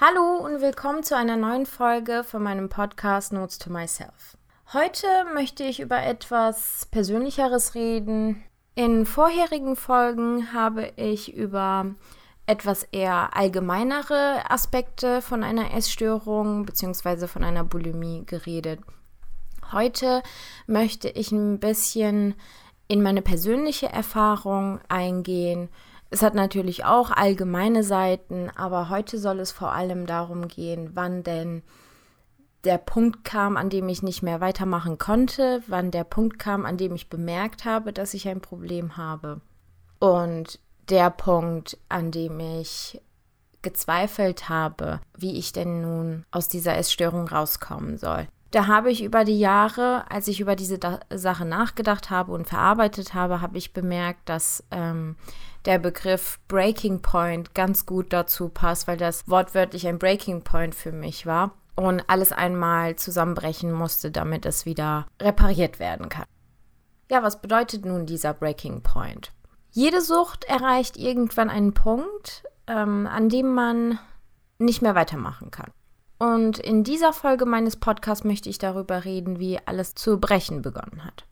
Hallo und willkommen zu einer neuen Folge von meinem Podcast Notes to Myself. Heute möchte ich über etwas Persönlicheres reden. In vorherigen Folgen habe ich über etwas eher allgemeinere Aspekte von einer Essstörung bzw. von einer Bulimie geredet. Heute möchte ich ein bisschen in meine persönliche Erfahrung eingehen, es hat natürlich auch allgemeine Seiten, aber heute soll es vor allem darum gehen, wann denn der Punkt kam, an dem ich nicht mehr weitermachen konnte, wann der Punkt kam, an dem ich bemerkt habe, dass ich ein Problem habe. Und der Punkt, an dem ich gezweifelt habe, wie ich denn nun aus dieser Essstörung rauskommen soll. Da habe ich über die Jahre, als ich über diese da Sache nachgedacht habe und verarbeitet habe, habe ich bemerkt, dass ähm, der Begriff Breaking Point ganz gut dazu passt, weil das wortwörtlich ein Breaking Point für mich war und alles einmal zusammenbrechen musste, damit es wieder repariert werden kann. Ja, was bedeutet nun dieser Breaking Point? Jede Sucht erreicht irgendwann einen Punkt, ähm, an dem man nicht mehr weitermachen kann. Und in dieser Folge meines Podcasts möchte ich darüber reden, wie alles zu brechen begonnen hat.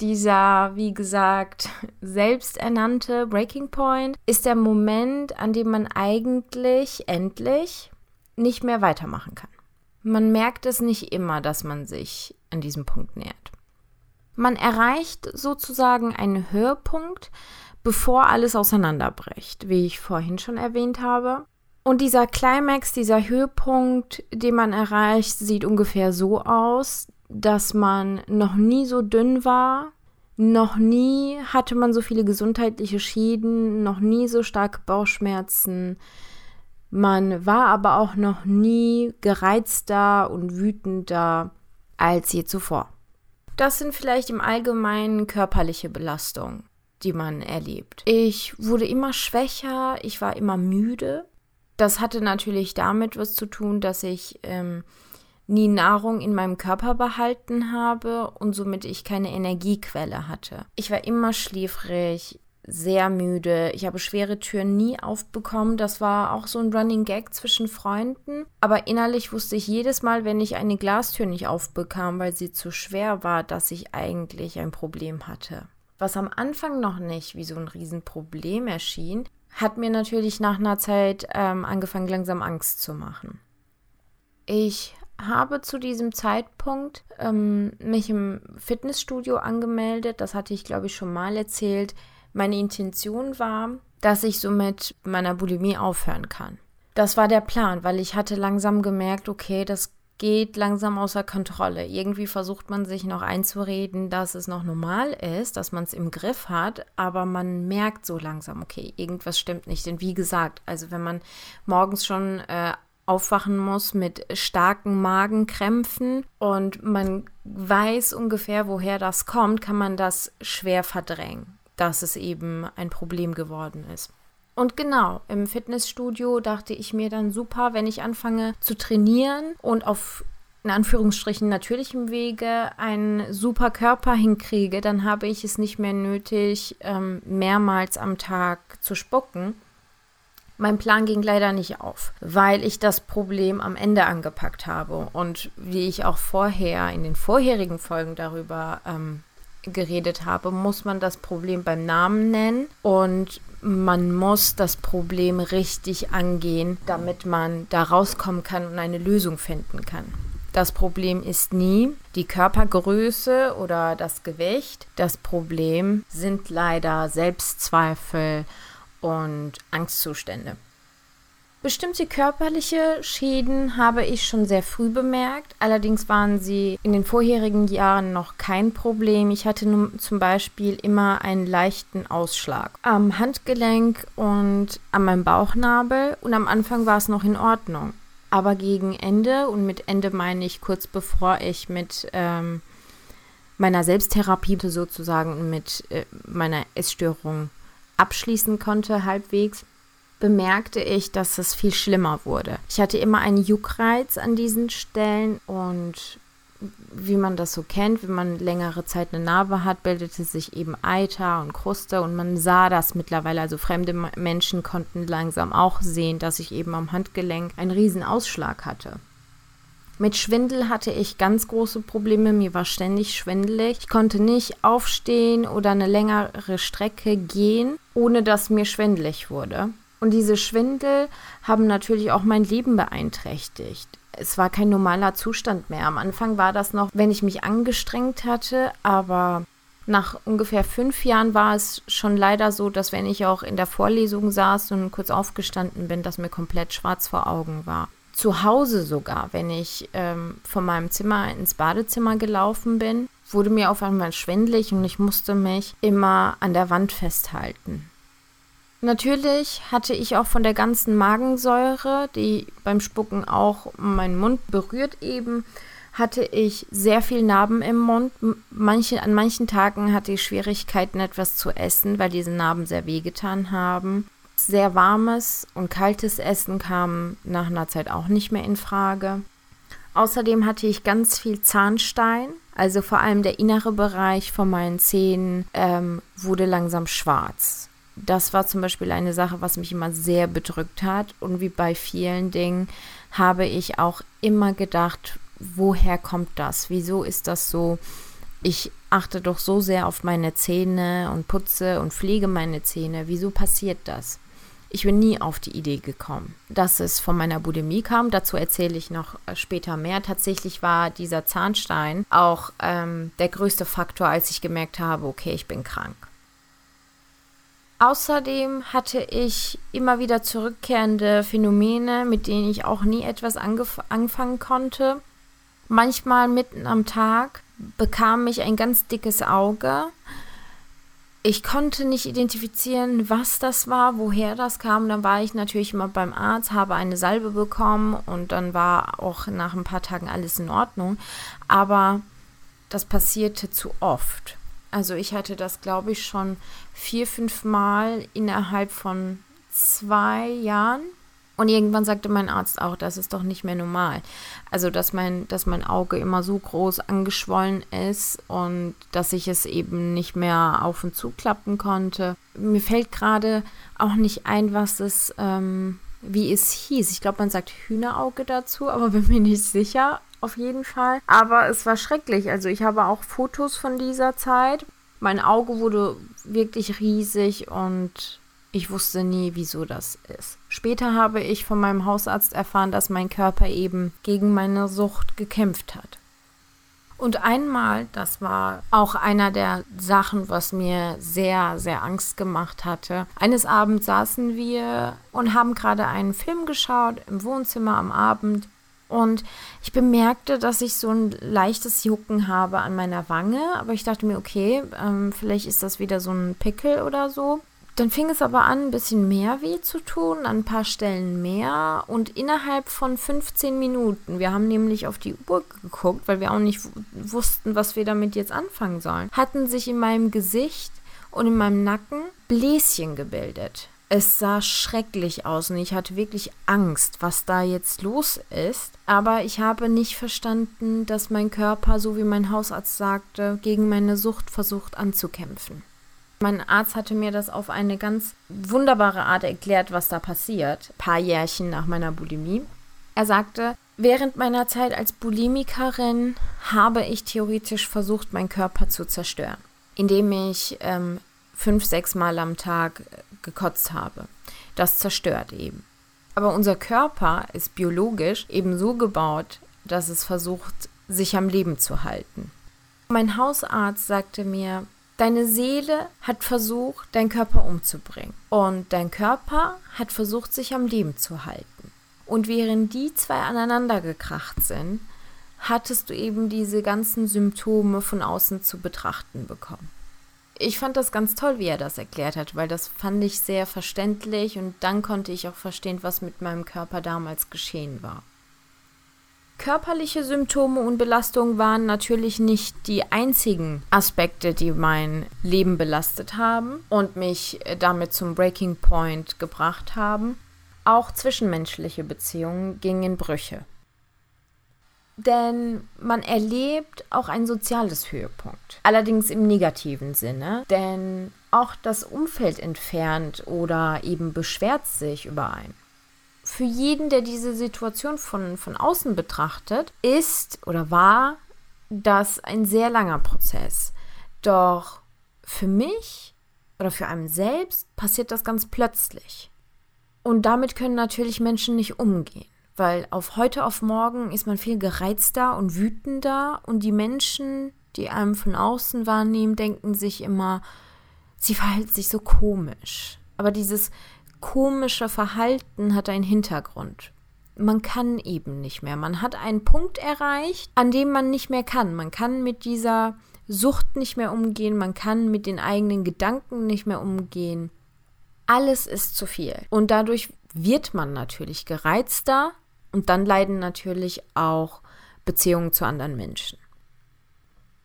Dieser, wie gesagt, selbsternannte Breaking Point ist der Moment, an dem man eigentlich endlich nicht mehr weitermachen kann. Man merkt es nicht immer, dass man sich an diesem Punkt nähert. Man erreicht sozusagen einen Höhepunkt, bevor alles auseinanderbricht, wie ich vorhin schon erwähnt habe. Und dieser Climax, dieser Höhepunkt, den man erreicht, sieht ungefähr so aus, dass man noch nie so dünn war, noch nie hatte man so viele gesundheitliche Schäden, noch nie so starke Bauchschmerzen. Man war aber auch noch nie gereizter und wütender als je zuvor. Das sind vielleicht im Allgemeinen körperliche Belastungen, die man erlebt. Ich wurde immer schwächer, ich war immer müde das hatte natürlich damit was zu tun, dass ich ähm, nie Nahrung in meinem Körper behalten habe und somit ich keine Energiequelle hatte. Ich war immer schläfrig, sehr müde. Ich habe schwere Türen nie aufbekommen. Das war auch so ein Running Gag zwischen Freunden. Aber innerlich wusste ich jedes Mal, wenn ich eine Glastür nicht aufbekam, weil sie zu schwer war, dass ich eigentlich ein Problem hatte. Was am Anfang noch nicht wie so ein Riesenproblem erschien, hat mir natürlich nach einer Zeit ähm, angefangen, langsam Angst zu machen. Ich habe zu diesem Zeitpunkt ähm, mich im Fitnessstudio angemeldet. Das hatte ich, glaube ich, schon mal erzählt. Meine Intention war, dass ich somit meiner Bulimie aufhören kann. Das war der Plan, weil ich hatte langsam gemerkt, okay, das geht langsam außer Kontrolle. Irgendwie versucht man sich noch einzureden, dass es noch normal ist, dass man es im Griff hat, aber man merkt so langsam, okay, irgendwas stimmt nicht. Denn wie gesagt, also wenn man morgens schon äh, aufwachen muss mit starken Magenkrämpfen und man weiß ungefähr, woher das kommt, kann man das schwer verdrängen, dass es eben ein Problem geworden ist. Und genau, im Fitnessstudio dachte ich mir dann super, wenn ich anfange zu trainieren und auf in Anführungsstrichen natürlichem Wege einen super Körper hinkriege, dann habe ich es nicht mehr nötig, ähm, mehrmals am Tag zu spucken. Mein Plan ging leider nicht auf, weil ich das Problem am Ende angepackt habe. Und wie ich auch vorher in den vorherigen Folgen darüber ähm, geredet habe, muss man das Problem beim Namen nennen und man muss das Problem richtig angehen, damit man da rauskommen kann und eine Lösung finden kann. Das Problem ist nie die Körpergröße oder das Gewicht. Das Problem sind leider Selbstzweifel und Angstzustände. Bestimmte körperliche Schäden habe ich schon sehr früh bemerkt. Allerdings waren sie in den vorherigen Jahren noch kein Problem. Ich hatte nun zum Beispiel immer einen leichten Ausschlag am Handgelenk und an meinem Bauchnabel. Und am Anfang war es noch in Ordnung. Aber gegen Ende, und mit Ende meine ich kurz bevor ich mit ähm, meiner Selbsttherapie sozusagen mit äh, meiner Essstörung abschließen konnte, halbwegs, bemerkte ich, dass es viel schlimmer wurde. Ich hatte immer einen Juckreiz an diesen Stellen und wie man das so kennt, wenn man längere Zeit eine Narbe hat, bildete sich eben Eiter und Kruste und man sah das mittlerweile. Also fremde Menschen konnten langsam auch sehen, dass ich eben am Handgelenk einen riesen Ausschlag hatte. Mit Schwindel hatte ich ganz große Probleme. Mir war ständig schwindelig. Ich konnte nicht aufstehen oder eine längere Strecke gehen, ohne dass mir schwindelig wurde. Und diese Schwindel haben natürlich auch mein Leben beeinträchtigt. Es war kein normaler Zustand mehr. Am Anfang war das noch, wenn ich mich angestrengt hatte, aber nach ungefähr fünf Jahren war es schon leider so, dass wenn ich auch in der Vorlesung saß und kurz aufgestanden bin, dass mir komplett schwarz vor Augen war zu Hause sogar, wenn ich ähm, von meinem Zimmer ins Badezimmer gelaufen bin, wurde mir auf einmal schwindlig und ich musste mich immer an der Wand festhalten. Natürlich hatte ich auch von der ganzen Magensäure, die beim Spucken auch meinen Mund berührt eben, hatte ich sehr viel Narben im Mund. Manche, an manchen Tagen hatte ich Schwierigkeiten, etwas zu essen, weil diese Narben sehr wehgetan haben. Sehr warmes und kaltes Essen kam nach einer Zeit auch nicht mehr in Frage. Außerdem hatte ich ganz viel Zahnstein, also vor allem der innere Bereich von meinen Zähnen ähm, wurde langsam schwarz. Das war zum Beispiel eine Sache, was mich immer sehr bedrückt hat. Und wie bei vielen Dingen habe ich auch immer gedacht, woher kommt das? Wieso ist das so? Ich achte doch so sehr auf meine Zähne und putze und pflege meine Zähne. Wieso passiert das? Ich bin nie auf die Idee gekommen, dass es von meiner Bulimie kam. Dazu erzähle ich noch äh, später mehr. Tatsächlich war dieser Zahnstein auch ähm, der größte Faktor, als ich gemerkt habe, okay, ich bin krank. Außerdem hatte ich immer wieder zurückkehrende Phänomene, mit denen ich auch nie etwas anfangen konnte. Manchmal mitten am Tag bekam ich ein ganz dickes Auge ich konnte nicht identifizieren, was das war, woher das kam. Dann war ich natürlich immer beim Arzt, habe eine Salbe bekommen und dann war auch nach ein paar Tagen alles in Ordnung. Aber das passierte zu oft. Also ich hatte das, glaube ich, schon vier, fünf Mal innerhalb von zwei Jahren. Und irgendwann sagte mein Arzt auch, das ist doch nicht mehr normal. Also, dass mein, dass mein Auge immer so groß angeschwollen ist und dass ich es eben nicht mehr auf und zuklappen konnte. Mir fällt gerade auch nicht ein, was es, ähm, wie es hieß. Ich glaube, man sagt Hühnerauge dazu, aber bin mir nicht sicher. Auf jeden Fall. Aber es war schrecklich. Also, ich habe auch Fotos von dieser Zeit. Mein Auge wurde wirklich riesig und ich wusste nie, wieso das ist. Später habe ich von meinem Hausarzt erfahren, dass mein Körper eben gegen meine Sucht gekämpft hat. Und einmal, das war auch einer der Sachen, was mir sehr, sehr Angst gemacht hatte. Eines Abends saßen wir und haben gerade einen Film geschaut im Wohnzimmer am Abend. Und ich bemerkte, dass ich so ein leichtes Jucken habe an meiner Wange. Aber ich dachte mir, okay, ähm, vielleicht ist das wieder so ein Pickel oder so. Dann fing es aber an, ein bisschen mehr weh zu tun, an ein paar Stellen mehr und innerhalb von 15 Minuten, wir haben nämlich auf die Uhr geguckt, weil wir auch nicht wussten, was wir damit jetzt anfangen sollen, hatten sich in meinem Gesicht und in meinem Nacken Bläschen gebildet. Es sah schrecklich aus und ich hatte wirklich Angst, was da jetzt los ist. Aber ich habe nicht verstanden, dass mein Körper, so wie mein Hausarzt sagte, gegen meine Sucht versucht anzukämpfen. Mein Arzt hatte mir das auf eine ganz wunderbare Art erklärt, was da passiert, ein paar Jährchen nach meiner Bulimie. Er sagte, während meiner Zeit als Bulimikerin habe ich theoretisch versucht, meinen Körper zu zerstören, indem ich ähm, fünf, sechs Mal am Tag äh, gekotzt habe. Das zerstört eben. Aber unser Körper ist biologisch eben so gebaut, dass es versucht, sich am Leben zu halten. Mein Hausarzt sagte mir, Deine Seele hat versucht, deinen Körper umzubringen. Und dein Körper hat versucht, sich am Leben zu halten. Und während die zwei aneinander gekracht sind, hattest du eben diese ganzen Symptome von außen zu betrachten bekommen. Ich fand das ganz toll, wie er das erklärt hat, weil das fand ich sehr verständlich und dann konnte ich auch verstehen, was mit meinem Körper damals geschehen war. Körperliche Symptome und Belastungen waren natürlich nicht die einzigen Aspekte, die mein Leben belastet haben und mich äh, damit zum Breaking Point gebracht haben. Auch zwischenmenschliche Beziehungen gingen in Brüche. Denn man erlebt auch ein soziales Höhepunkt. Allerdings im negativen Sinne, denn auch das Umfeld entfernt oder eben beschwert sich über einen. Für jeden, der diese Situation von, von außen betrachtet, ist oder war das ein sehr langer Prozess. Doch für mich oder für einen selbst passiert das ganz plötzlich. Und damit können natürlich Menschen nicht umgehen weil auf heute auf morgen ist man viel gereizter und wütender und die Menschen, die einem von außen wahrnehmen, denken sich immer, sie verhält sich so komisch. Aber dieses komische Verhalten hat einen Hintergrund. Man kann eben nicht mehr. Man hat einen Punkt erreicht, an dem man nicht mehr kann. Man kann mit dieser Sucht nicht mehr umgehen, man kann mit den eigenen Gedanken nicht mehr umgehen. Alles ist zu viel. Und dadurch wird man natürlich gereizter, und dann leiden natürlich auch Beziehungen zu anderen Menschen.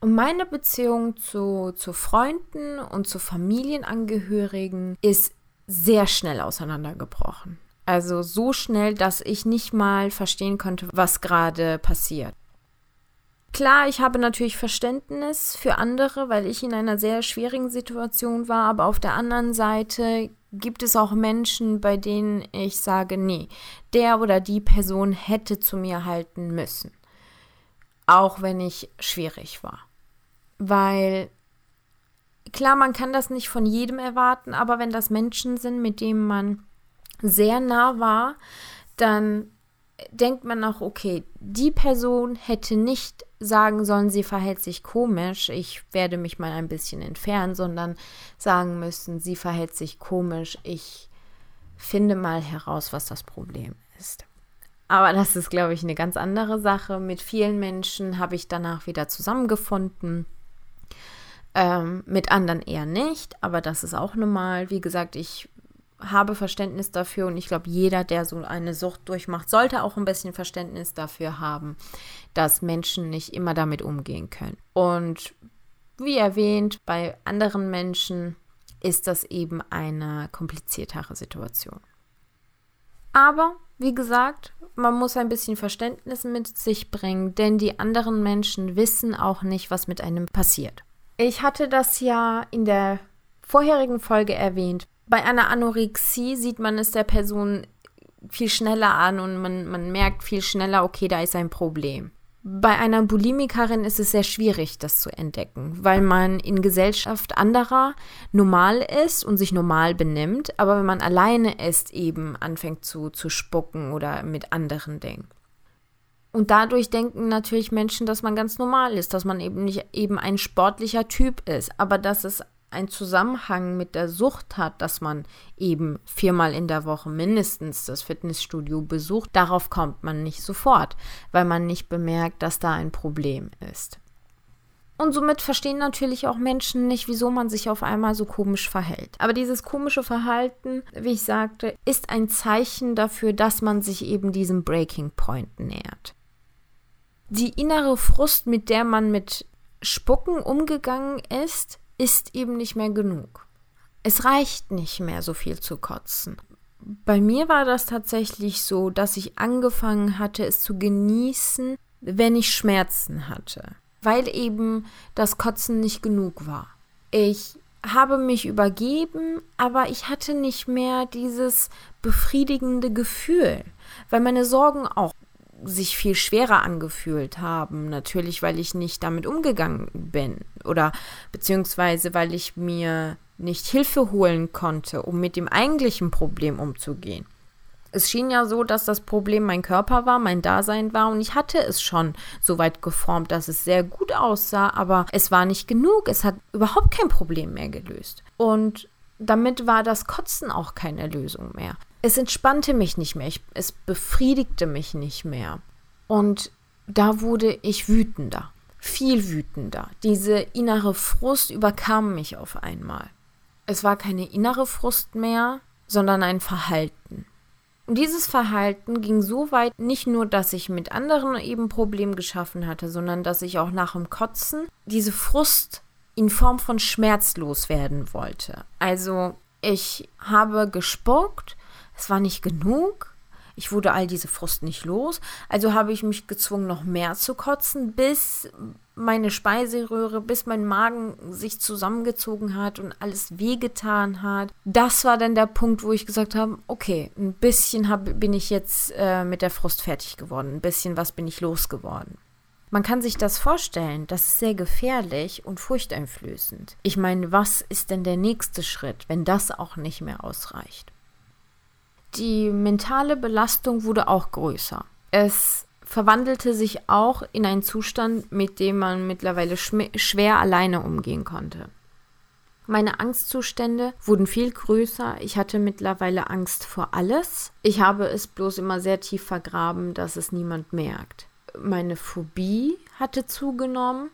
Und meine Beziehung zu, zu Freunden und zu Familienangehörigen ist sehr schnell auseinandergebrochen. Also so schnell, dass ich nicht mal verstehen konnte, was gerade passiert. Klar, ich habe natürlich Verständnis für andere, weil ich in einer sehr schwierigen Situation war, aber auf der anderen Seite gibt es auch Menschen, bei denen ich sage, nee, der oder die Person hätte zu mir halten müssen. Auch wenn ich schwierig war. Weil klar, man kann das nicht von jedem erwarten, aber wenn das Menschen sind, mit denen man sehr nah war, dann denkt man auch, okay, die Person hätte nicht sagen sollen, sie verhält sich komisch, ich werde mich mal ein bisschen entfernen, sondern sagen müssen, sie verhält sich komisch, ich finde mal heraus, was das Problem ist. Aber das ist, glaube ich, eine ganz andere Sache. Mit vielen Menschen habe ich danach wieder zusammengefunden. Ähm, mit anderen eher nicht, aber das ist auch normal. Wie gesagt, ich habe Verständnis dafür und ich glaube, jeder, der so eine Sucht durchmacht, sollte auch ein bisschen Verständnis dafür haben, dass Menschen nicht immer damit umgehen können. Und wie erwähnt, bei anderen Menschen ist das eben eine kompliziertere Situation. Aber, wie gesagt, man muss ein bisschen Verständnis mit sich bringen, denn die anderen Menschen wissen auch nicht, was mit einem passiert. Ich hatte das ja in der vorherigen Folge erwähnt. Bei einer Anorexie sieht man es der Person viel schneller an und man, man merkt viel schneller, okay, da ist ein Problem. Bei einer Bulimikerin ist es sehr schwierig, das zu entdecken, weil man in Gesellschaft anderer normal ist und sich normal benimmt, aber wenn man alleine ist, eben anfängt zu, zu spucken oder mit anderen denkt. Und dadurch denken natürlich Menschen, dass man ganz normal ist, dass man eben nicht eben ein sportlicher Typ ist, aber dass es ein Zusammenhang mit der Sucht hat, dass man eben viermal in der Woche mindestens das Fitnessstudio besucht, darauf kommt man nicht sofort, weil man nicht bemerkt, dass da ein Problem ist. Und somit verstehen natürlich auch Menschen nicht, wieso man sich auf einmal so komisch verhält. Aber dieses komische Verhalten, wie ich sagte, ist ein Zeichen dafür, dass man sich eben diesem Breaking Point nähert. Die innere Frust, mit der man mit Spucken umgegangen ist, ist eben nicht mehr genug. Es reicht nicht mehr so viel zu kotzen. Bei mir war das tatsächlich so, dass ich angefangen hatte, es zu genießen, wenn ich Schmerzen hatte, weil eben das Kotzen nicht genug war. Ich habe mich übergeben, aber ich hatte nicht mehr dieses befriedigende Gefühl, weil meine Sorgen auch sich viel schwerer angefühlt haben. Natürlich, weil ich nicht damit umgegangen bin oder beziehungsweise weil ich mir nicht Hilfe holen konnte, um mit dem eigentlichen Problem umzugehen. Es schien ja so, dass das Problem mein Körper war, mein Dasein war und ich hatte es schon so weit geformt, dass es sehr gut aussah, aber es war nicht genug. Es hat überhaupt kein Problem mehr gelöst. Und damit war das Kotzen auch keine Lösung mehr es entspannte mich nicht mehr, ich, es befriedigte mich nicht mehr. Und da wurde ich wütender, viel wütender. Diese innere Frust überkam mich auf einmal. Es war keine innere Frust mehr, sondern ein Verhalten. Und dieses Verhalten ging so weit, nicht nur, dass ich mit anderen eben Problem geschaffen hatte, sondern dass ich auch nach dem Kotzen diese Frust in Form von Schmerz loswerden wollte. Also ich habe gespuckt es war nicht genug. Ich wurde all diese Frust nicht los, also habe ich mich gezwungen, noch mehr zu kotzen, bis meine Speiseröhre, bis mein Magen sich zusammengezogen hat und alles wehgetan hat. Das war dann der Punkt, wo ich gesagt habe, okay, ein bisschen hab, bin ich jetzt äh, mit der Frust fertig geworden, ein bisschen was bin ich losgeworden. Man kann sich das vorstellen, das ist sehr gefährlich und furchteinflößend. Ich meine, was ist denn der nächste Schritt, wenn das auch nicht mehr ausreicht? Die mentale Belastung wurde auch größer. Es verwandelte sich auch in einen Zustand, mit dem man mittlerweile schwer alleine umgehen konnte. Meine Angstzustände wurden viel größer. Ich hatte mittlerweile Angst vor alles. Ich habe es bloß immer sehr tief vergraben, dass es niemand merkt meine Phobie hatte zugenommen.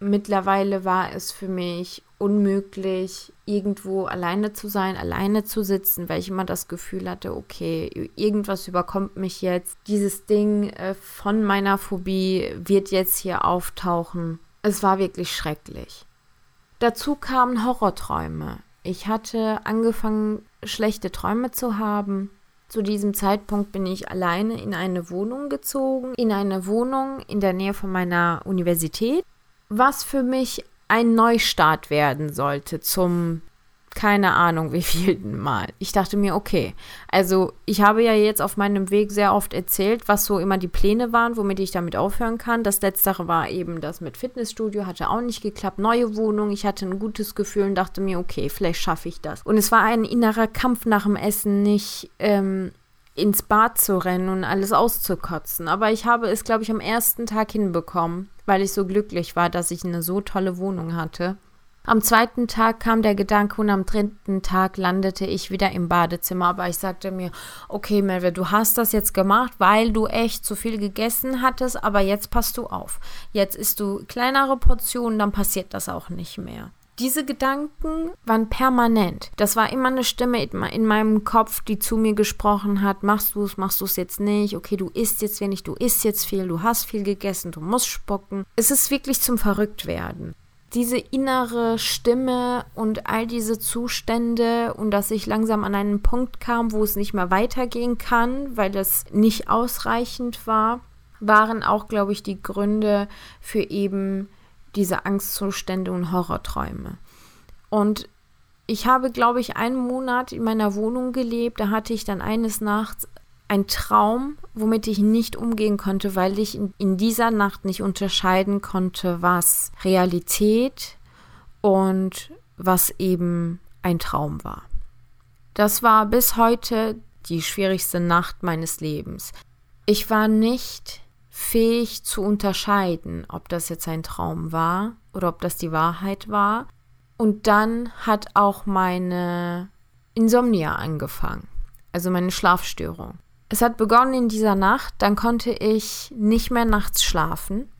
Mittlerweile war es für mich unmöglich, irgendwo alleine zu sein, alleine zu sitzen, weil ich immer das Gefühl hatte, okay, irgendwas überkommt mich jetzt. Dieses Ding äh, von meiner Phobie wird jetzt hier auftauchen. Es war wirklich schrecklich. Dazu kamen Horrorträume. Ich hatte angefangen, schlechte Träume zu haben. Zu diesem Zeitpunkt bin ich alleine in eine Wohnung gezogen, in eine Wohnung in der Nähe von meiner Universität, was für mich ein Neustart werden sollte zum keine Ahnung wie vielten Mal. Ich dachte mir, okay, also ich habe ja jetzt auf meinem Weg sehr oft erzählt, was so immer die Pläne waren, womit ich damit aufhören kann. Das letztere war eben das mit Fitnessstudio, hatte auch nicht geklappt. Neue Wohnung, ich hatte ein gutes Gefühl und dachte mir, okay, vielleicht schaffe ich das. Und es war ein innerer Kampf nach dem Essen, nicht ähm, ins Bad zu rennen und alles auszukotzen. Aber ich habe es, glaube ich, am ersten Tag hinbekommen, weil ich so glücklich war, dass ich eine so tolle Wohnung hatte. Am zweiten Tag kam der Gedanke und am dritten Tag landete ich wieder im Badezimmer. Aber ich sagte mir, okay, Melville, du hast das jetzt gemacht, weil du echt zu viel gegessen hattest, aber jetzt passt du auf. Jetzt isst du kleinere Portionen, dann passiert das auch nicht mehr. Diese Gedanken waren permanent. Das war immer eine Stimme in meinem Kopf, die zu mir gesprochen hat, machst du es, machst du es jetzt nicht, okay, du isst jetzt wenig, du isst jetzt viel, du hast viel gegessen, du musst spucken. Es ist wirklich zum Verrücktwerden diese innere Stimme und all diese Zustände und dass ich langsam an einen Punkt kam, wo es nicht mehr weitergehen kann, weil es nicht ausreichend war, waren auch, glaube ich, die Gründe für eben diese Angstzustände und Horrorträume. Und ich habe, glaube ich, einen Monat in meiner Wohnung gelebt. Da hatte ich dann eines Nachts ein Traum, womit ich nicht umgehen konnte, weil ich in, dieser Nacht nicht unterscheiden konnte, was Realität und was eben ein Traum war. Das war bis heute die schwierigste Nacht meines Lebens. Ich war nicht fähig zu unterscheiden, ob das jetzt ein Traum war oder ob das die Wahrheit war. Und dann hat auch meine Insomnia angefangen, also meine Schlafstörung. Es hat begonnen in dieser Nacht, dann konnte ich nicht mehr nachts schlafen.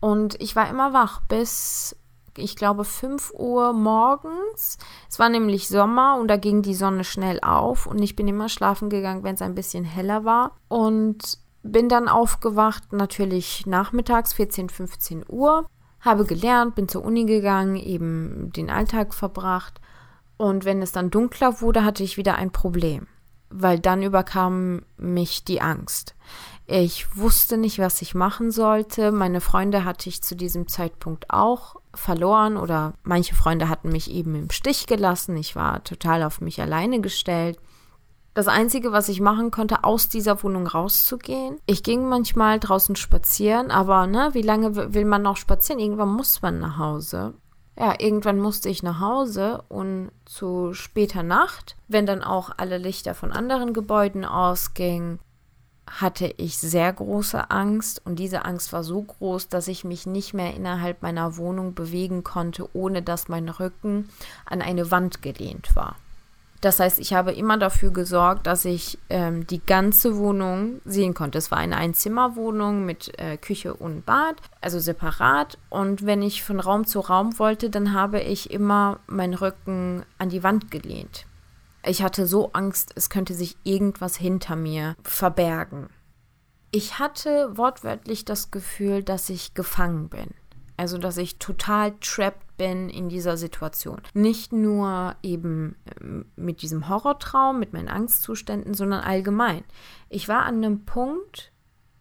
Und ich war immer wach bis, ich glaube, 5 Uhr morgens. Es war nämlich Sommer und da ging die Sonne schnell auf und ich bin immer schlafen gegangen, wenn es ein bisschen heller war. Und bin dann aufgewacht, natürlich nachmittags 14, 15 Uhr, habe gelernt, bin zur Uni gegangen, eben den Alltag verbracht. Und wenn es dann dunkler wurde, hatte ich wieder ein Problem weil dann überkam mich die Angst. Ich wusste nicht, was ich machen sollte. Meine Freunde hatte ich zu diesem Zeitpunkt auch verloren oder manche Freunde hatten mich eben im Stich gelassen. Ich war total auf mich alleine gestellt. Das Einzige, was ich machen konnte, aus dieser Wohnung rauszugehen. Ich ging manchmal draußen spazieren, aber ne, wie lange will man noch spazieren? Irgendwann muss man nach Hause ja, irgendwann musste ich nach Hause und zu später Nacht, wenn dann auch alle Lichter von anderen Gebäuden ausgingen, hatte ich sehr große Angst und diese Angst war so groß, dass ich mich nicht mehr innerhalb meiner Wohnung bewegen konnte, ohne dass mein Rücken an eine Wand gelehnt war. Das heißt, ich habe immer dafür gesorgt, dass ich ähm, die ganze Wohnung sehen konnte. Es war eine Einzimmerwohnung mit äh, Küche und Bad, also separat. Und wenn ich von Raum zu Raum wollte, dann habe ich immer meinen Rücken an die Wand gelehnt. Ich hatte so Angst, es könnte sich irgendwas hinter mir verbergen. Ich hatte wortwörtlich das Gefühl, dass ich gefangen bin. Also, dass ich total trapped bin in dieser Situation. Nicht nur eben ähm, mit diesem Horrortraum, mit meinen Angstzuständen, sondern allgemein. Ich war an einem Punkt,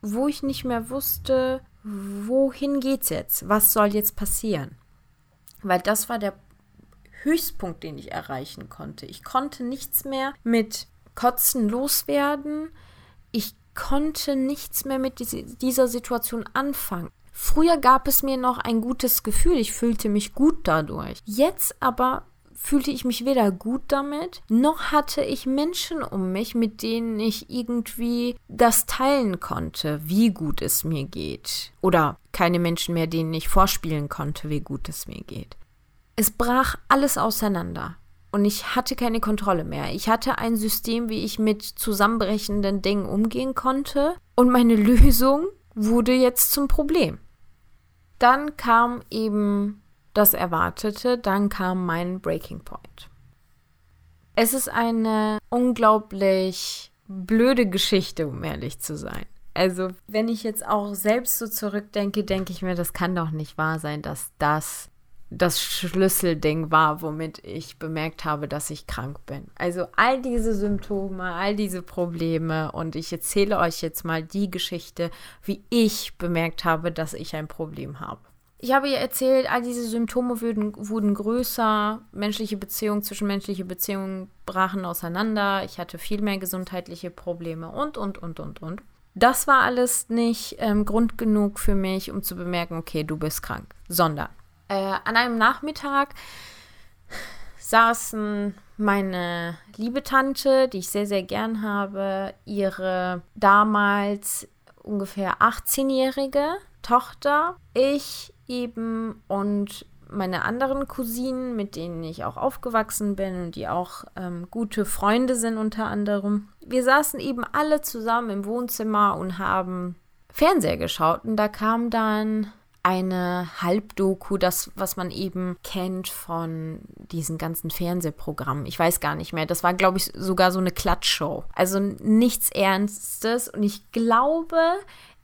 wo ich nicht mehr wusste, wohin geht's jetzt? Was soll jetzt passieren? Weil das war der Höchstpunkt, den ich erreichen konnte. Ich konnte nichts mehr mit Kotzen loswerden. Ich konnte nichts mehr mit dieser Situation anfangen. Früher gab es mir noch ein gutes Gefühl, ich fühlte mich gut dadurch. Jetzt aber fühlte ich mich weder gut damit, noch hatte ich Menschen um mich, mit denen ich irgendwie das teilen konnte, wie gut es mir geht. Oder keine Menschen mehr, denen ich vorspielen konnte, wie gut es mir geht. Es brach alles auseinander und ich hatte keine Kontrolle mehr. Ich hatte ein System, wie ich mit zusammenbrechenden Dingen umgehen konnte und meine Lösung wurde jetzt zum Problem. Dann kam eben das Erwartete, dann kam mein Breaking Point. Es ist eine unglaublich blöde Geschichte, um ehrlich zu sein. Also, wenn ich jetzt auch selbst so zurückdenke, denke ich mir, das kann doch nicht wahr sein, dass das das Schlüsselding war, womit ich bemerkt habe, dass ich krank bin. Also all diese Symptome, all diese Probleme und ich erzähle euch jetzt mal die Geschichte, wie ich bemerkt habe, dass ich ein Problem habe. Ich habe ihr erzählt, all diese Symptome wurden, wurden größer, menschliche Beziehungen, zwischenmenschliche Beziehungen brachen auseinander, ich hatte viel mehr gesundheitliche Probleme und, und, und, und, und. Das war alles nicht ähm, Grund genug für mich, um zu bemerken, okay, du bist krank, sondern äh, an einem Nachmittag saßen meine liebe Tante, die ich sehr, sehr gern habe, ihre damals ungefähr 18-jährige Tochter, ich eben und meine anderen Cousinen, mit denen ich auch aufgewachsen bin und die auch ähm, gute Freunde sind unter anderem. Wir saßen eben alle zusammen im Wohnzimmer und haben Fernseher geschaut und da kam dann eine Halbdoku, das, was man eben kennt von diesen ganzen Fernsehprogrammen. Ich weiß gar nicht mehr. Das war, glaube ich, sogar so eine Klatschshow. Also nichts Ernstes. Und ich glaube,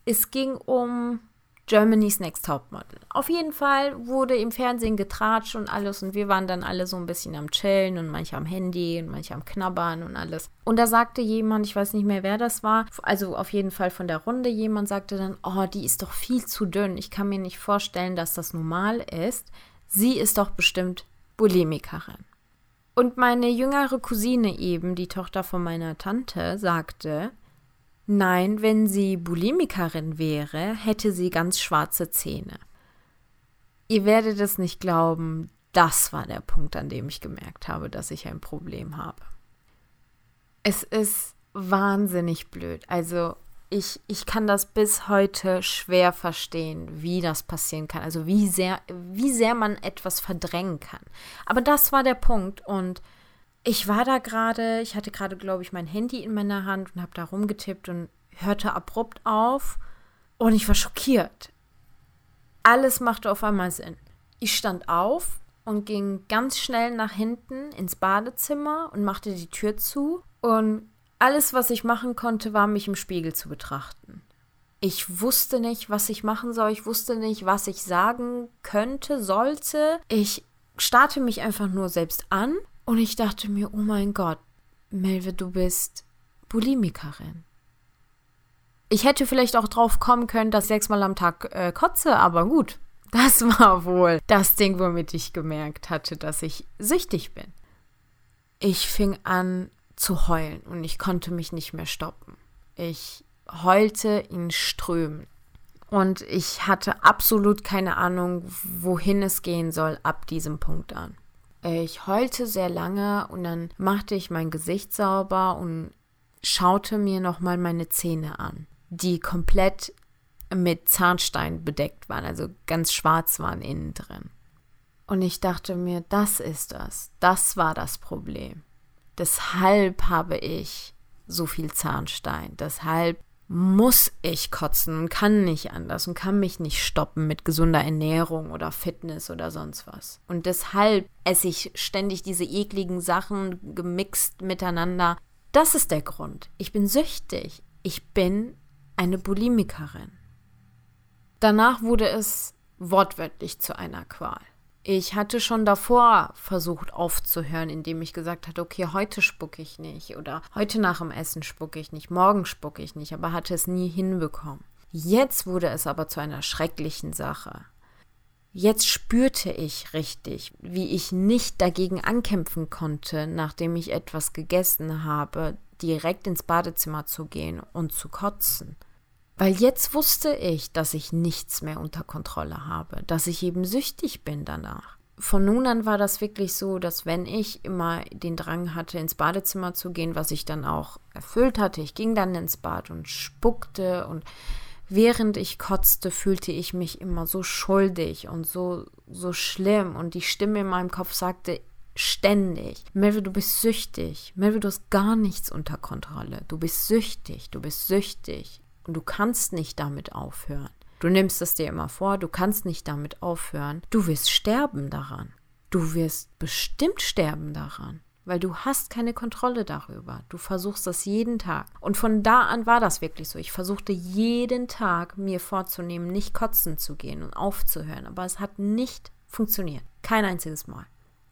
es ging um Germany's Next Topmodel. Auf jeden Fall wurde im Fernsehen getratscht und alles und wir waren dann alle so ein bisschen am Chillen und manche am Handy und manche am Knabbern und alles. Und da sagte jemand, ich weiß nicht mehr, wer das war, also auf jeden Fall von der Runde, jemand sagte dann, oh, die ist doch viel zu dünn. Ich kann mir nicht vorstellen, dass das normal ist. Sie ist doch bestimmt Bulimikerin. Und meine jüngere Cousine eben, die Tochter von meiner Tante, sagte, Nein, wenn sie Bulimikerin wäre, hätte sie ganz schwarze Zähne. Ihr werdet es nicht glauben, das war der Punkt, an dem ich gemerkt habe, dass ich ein Problem habe. Es ist wahnsinnig blöd. Also ich, ich kann das bis heute schwer verstehen, wie das passieren kann. Also wie sehr, wie sehr man etwas verdrängen kann. Aber das war der Punkt und ich war da gerade, ich hatte gerade, glaube ich, mein Handy in meiner Hand und habe da rumgetippt und hörte abrupt auf und ich war schockiert. Alles machte auf einmal Sinn. Ich stand auf und ging ganz schnell nach hinten ins Badezimmer und machte die Tür zu und alles, was ich machen konnte, war mich im Spiegel zu betrachten. Ich wusste nicht, was ich machen soll. Ich wusste nicht, was ich sagen könnte, sollte. Ich starte mich einfach nur selbst an und ich dachte mir, oh mein Gott, Melve, du bist Bulimikerin. Ich hätte vielleicht auch drauf kommen können, dass ich sechsmal am Tag äh, kotze, aber gut. Das war wohl das Ding, womit ich gemerkt hatte, dass ich süchtig bin. Ich fing an zu heulen und ich konnte mich nicht mehr stoppen. Ich heulte in Strömen. Und ich hatte absolut keine Ahnung, wohin es gehen soll ab diesem Punkt an. Ich heulte sehr lange und dann machte ich mein Gesicht sauber und schaute mir nochmal meine Zähne an, die komplett mit Zahnstein bedeckt waren, also ganz schwarz waren innen drin. Und ich dachte mir, das ist das, das war das Problem. Deshalb habe ich so viel Zahnstein, deshalb muss ich kotzen und kann nicht anders und kann mich nicht stoppen mit gesunder Ernährung oder Fitness oder sonst was. Und deshalb esse ich ständig diese ekligen Sachen gemixt miteinander. Das ist der Grund. Ich bin süchtig. Ich bin eine Bulimikerin. Danach wurde es wortwörtlich zu einer Qual. Ich hatte schon davor versucht aufzuhören, indem ich gesagt hatte, okay, heute spucke ich nicht oder heute nach dem Essen spucke ich nicht, morgen spucke ich nicht, aber hatte es nie hinbekommen. Jetzt wurde es aber zu einer schrecklichen Sache. Jetzt spürte ich richtig, wie ich nicht dagegen ankämpfen konnte, nachdem ich etwas gegessen habe, direkt ins Badezimmer zu gehen und zu kotzen. Weil jetzt wusste ich, dass ich nichts mehr unter Kontrolle habe, dass ich eben süchtig bin danach. Von nun an war das wirklich so, dass wenn ich immer den Drang hatte, ins Badezimmer zu gehen, was ich dann auch erfüllt hatte, ich ging dann ins Bad und spuckte und während ich kotzte, fühlte ich mich immer so schuldig und so, so schlimm und die Stimme in meinem Kopf sagte ständig, Melvin, du bist süchtig, Melvin, du hast gar nichts unter Kontrolle, du bist süchtig, du bist süchtig. Und du kannst nicht damit aufhören. Du nimmst es dir immer vor, du kannst nicht damit aufhören. Du wirst sterben daran. Du wirst bestimmt sterben daran, weil du hast keine Kontrolle darüber. Du versuchst das jeden Tag. Und von da an war das wirklich so. Ich versuchte jeden Tag mir vorzunehmen, nicht kotzen zu gehen und aufzuhören. Aber es hat nicht funktioniert. Kein einziges Mal.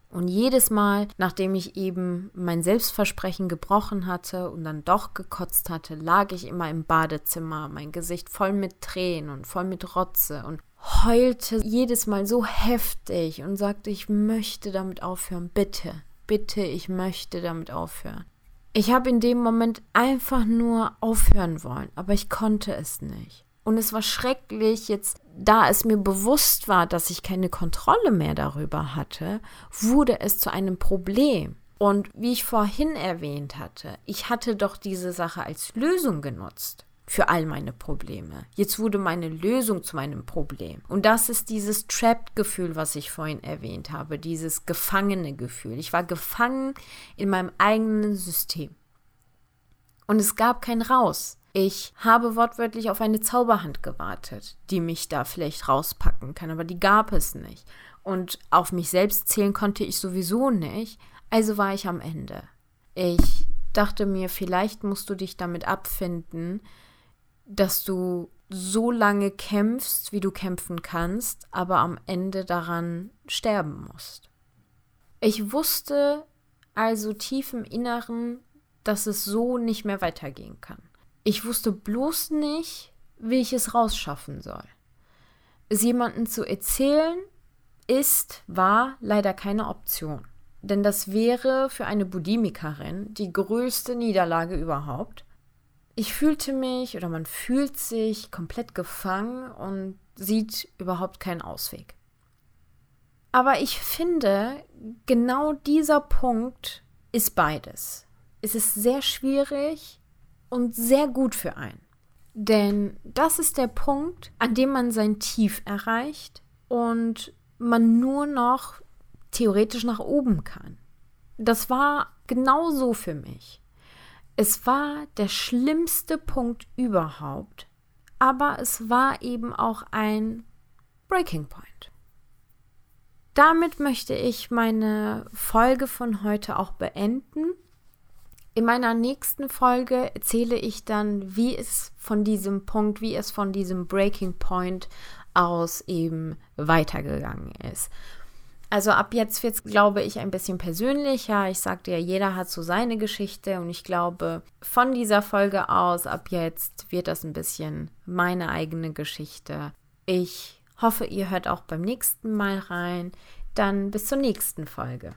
Und jedes Mal, nachdem ich eben mein Selbstversprechen gebrochen hatte und dann doch gekotzt hatte, lag ich immer im Badezimmer, mein Gesicht voll mit Tränen und voll mit Rotze und heulte jedes Mal so heftig und sagte, ich möchte damit aufhören, bitte, bitte, ich möchte damit aufhören. Ich habe in dem Moment einfach nur aufhören wollen, aber ich konnte es nicht. Und es war schrecklich, jetzt, da es mir bewusst war, dass ich keine Kontrolle mehr darüber hatte, wurde es zu einem Problem. Und wie ich vorhin erwähnt hatte, ich hatte doch diese Sache als Lösung genutzt für all meine Probleme. Jetzt wurde meine Lösung zu meinem Problem. Und das ist dieses Trapped-Gefühl, was ich vorhin erwähnt habe, dieses gefangene Gefühl. Ich war gefangen in meinem eigenen System. Und es gab kein Raus. Ich habe wortwörtlich auf eine Zauberhand gewartet, die mich da vielleicht rauspacken kann, aber die gab es nicht. Und auf mich selbst zählen konnte ich sowieso nicht, also war ich am Ende. Ich dachte mir, vielleicht musst du dich damit abfinden, dass du so lange kämpfst, wie du kämpfen kannst, aber am Ende daran sterben musst. Ich wusste also tief im Inneren, dass es so nicht mehr weitergehen kann. Ich wusste bloß nicht, wie ich es rausschaffen soll. Es jemandem zu erzählen, ist, war leider keine Option. Denn das wäre für eine Budimikerin die größte Niederlage überhaupt. Ich fühlte mich oder man fühlt sich komplett gefangen und sieht überhaupt keinen Ausweg. Aber ich finde, genau dieser Punkt ist beides. Es ist sehr schwierig, und sehr gut für einen. Denn das ist der Punkt, an dem man sein Tief erreicht und man nur noch theoretisch nach oben kann. Das war genauso für mich. Es war der schlimmste Punkt überhaupt, aber es war eben auch ein Breaking Point. Damit möchte ich meine Folge von heute auch beenden. In meiner nächsten Folge erzähle ich dann, wie es von diesem Punkt, wie es von diesem Breaking Point aus eben weitergegangen ist. Also ab jetzt wird es, glaube ich, ein bisschen persönlicher. Ich sagte ja, jeder hat so seine Geschichte und ich glaube, von dieser Folge aus, ab jetzt wird das ein bisschen meine eigene Geschichte. Ich hoffe, ihr hört auch beim nächsten Mal rein. Dann bis zur nächsten Folge.